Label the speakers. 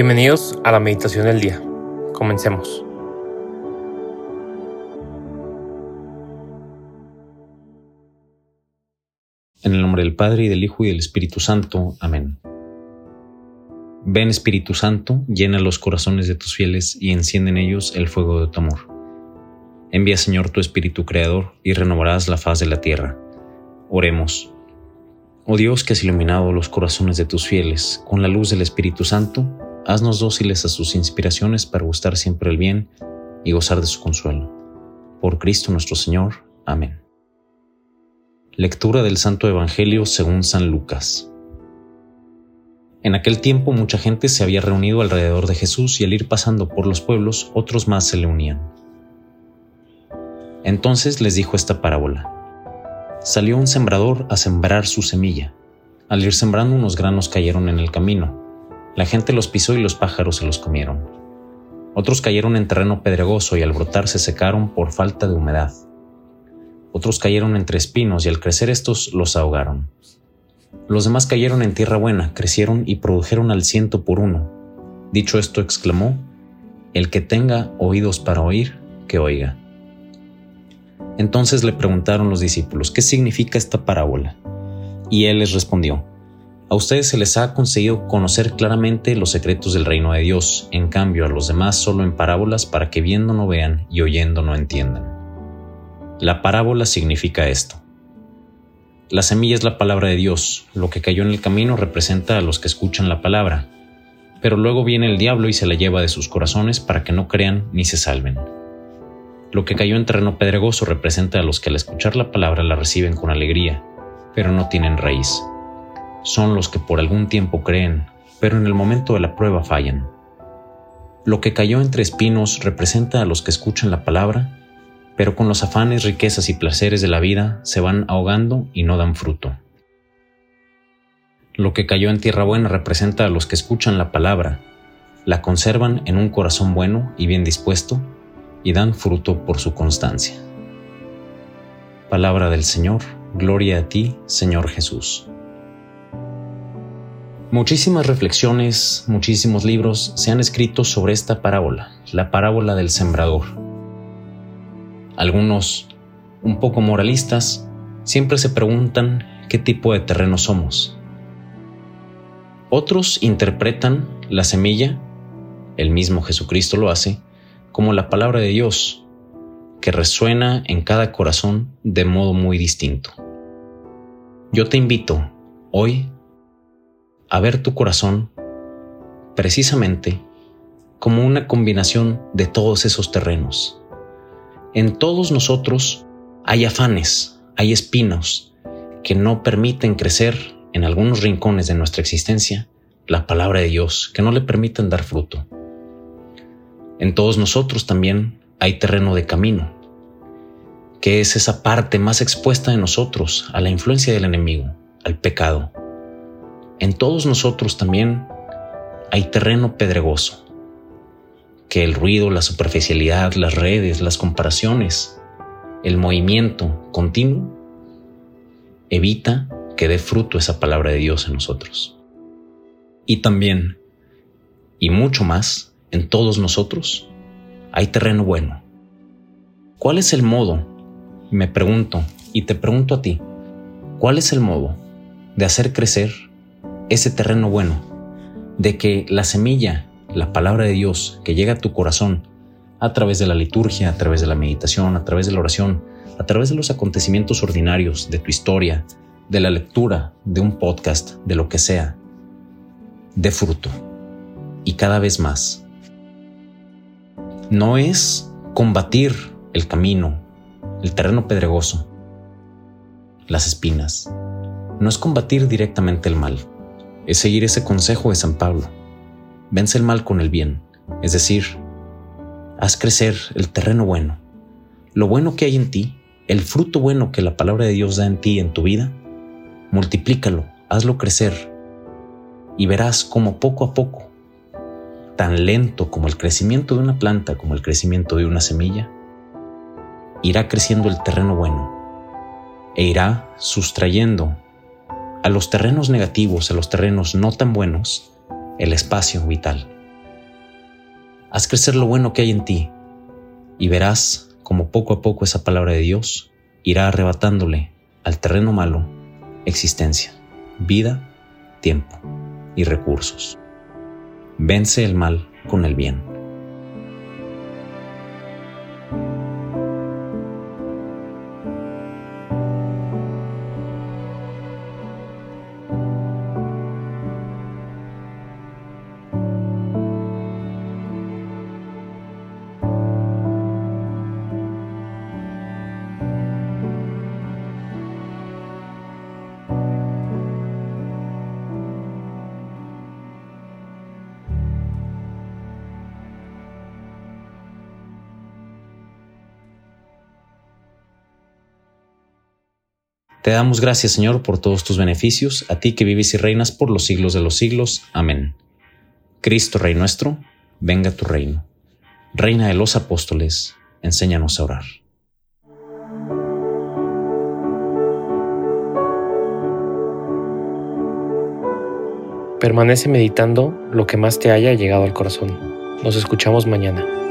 Speaker 1: Bienvenidos a la meditación del día. Comencemos.
Speaker 2: En el nombre del Padre y del Hijo y del Espíritu Santo. Amén. Ven Espíritu Santo, llena los corazones de tus fieles y enciende en ellos el fuego de tu amor. Envía Señor tu Espíritu Creador y renovarás la faz de la tierra. Oremos. Oh Dios que has iluminado los corazones de tus fieles con la luz del Espíritu Santo, haznos dóciles a sus inspiraciones para gustar siempre el bien y gozar de su consuelo. Por Cristo nuestro Señor. Amén. Lectura del Santo Evangelio según San Lucas. En aquel tiempo mucha gente se había reunido alrededor de Jesús y al ir pasando por los pueblos otros más se le unían. Entonces les dijo esta parábola. Salió un sembrador a sembrar su semilla. Al ir sembrando unos granos cayeron en el camino la gente los pisó y los pájaros se los comieron. Otros cayeron en terreno pedregoso y al brotar se secaron por falta de humedad. Otros cayeron entre espinos y al crecer estos los ahogaron. Los demás cayeron en tierra buena, crecieron y produjeron al ciento por uno. Dicho esto, exclamó, El que tenga oídos para oír, que oiga. Entonces le preguntaron los discípulos, ¿qué significa esta parábola? Y él les respondió, a ustedes se les ha conseguido conocer claramente los secretos del reino de Dios, en cambio a los demás solo en parábolas para que viendo no vean y oyendo no entiendan. La parábola significa esto. La semilla es la palabra de Dios, lo que cayó en el camino representa a los que escuchan la palabra, pero luego viene el diablo y se la lleva de sus corazones para que no crean ni se salven. Lo que cayó en terreno pedregoso representa a los que al escuchar la palabra la reciben con alegría, pero no tienen raíz son los que por algún tiempo creen, pero en el momento de la prueba fallan. Lo que cayó entre espinos representa a los que escuchan la palabra, pero con los afanes, riquezas y placeres de la vida se van ahogando y no dan fruto. Lo que cayó en tierra buena representa a los que escuchan la palabra, la conservan en un corazón bueno y bien dispuesto, y dan fruto por su constancia. Palabra del Señor, gloria a ti, Señor Jesús. Muchísimas reflexiones, muchísimos libros se han escrito sobre esta parábola, la parábola del sembrador. Algunos, un poco moralistas, siempre se preguntan qué tipo de terreno somos. Otros interpretan la semilla, el mismo Jesucristo lo hace, como la palabra de Dios, que resuena en cada corazón de modo muy distinto. Yo te invito hoy a ver tu corazón precisamente como una combinación de todos esos terrenos. En todos nosotros hay afanes, hay espinos que no permiten crecer en algunos rincones de nuestra existencia la palabra de Dios, que no le permiten dar fruto. En todos nosotros también hay terreno de camino, que es esa parte más expuesta de nosotros a la influencia del enemigo, al pecado, en todos nosotros también hay terreno pedregoso, que el ruido, la superficialidad, las redes, las comparaciones, el movimiento continuo evita que dé fruto esa palabra de Dios en nosotros. Y también, y mucho más, en todos nosotros hay terreno bueno. ¿Cuál es el modo? Me pregunto, y te pregunto a ti, ¿cuál es el modo de hacer crecer ese terreno bueno, de que la semilla, la palabra de Dios que llega a tu corazón a través de la liturgia, a través de la meditación, a través de la oración, a través de los acontecimientos ordinarios de tu historia, de la lectura, de un podcast, de lo que sea, de fruto y cada vez más. No es combatir el camino, el terreno pedregoso, las espinas. No es combatir directamente el mal, es seguir ese consejo de San Pablo. Vence el mal con el bien, es decir, haz crecer el terreno bueno, lo bueno que hay en ti, el fruto bueno que la palabra de Dios da en ti en tu vida, multiplícalo, hazlo crecer y verás cómo poco a poco, tan lento como el crecimiento de una planta, como el crecimiento de una semilla, irá creciendo el terreno bueno e irá sustrayendo a los terrenos negativos, a los terrenos no tan buenos, el espacio vital, Haz crecer lo bueno que hay en ti y verás como poco a poco esa palabra de Dios irá arrebatándole al terreno malo existencia, vida, tiempo y recursos. Vence el mal con el bien. Te damos gracias, Señor, por todos tus beneficios, a ti que vives y reinas por los siglos de los siglos. Amén. Cristo, Rey nuestro, venga tu reino. Reina de los apóstoles, enséñanos a orar.
Speaker 1: Permanece meditando lo que más te haya llegado al corazón. Nos escuchamos mañana.